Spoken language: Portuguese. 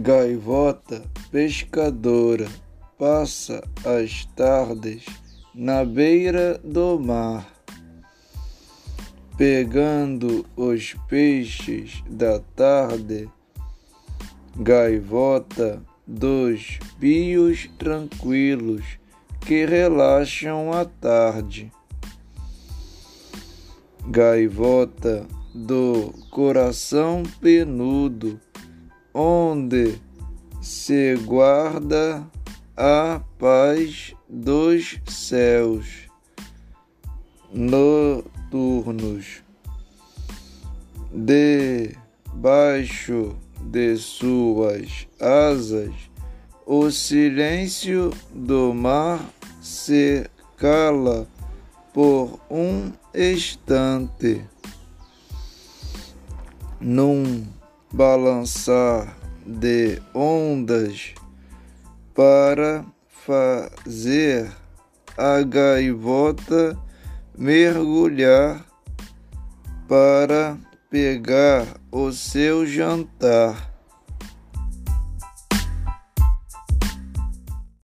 Gaivota pescadora passa as tardes na beira do mar, pegando os peixes da tarde. Gaivota dos bios tranquilos que relaxam à tarde. Gaivota do coração penudo onde se guarda a paz dos céus noturnos. Debaixo de suas asas, o silêncio do mar se cala por um instante. Num balançar de ondas para fazer a gaivota mergulhar para pegar o seu jantar.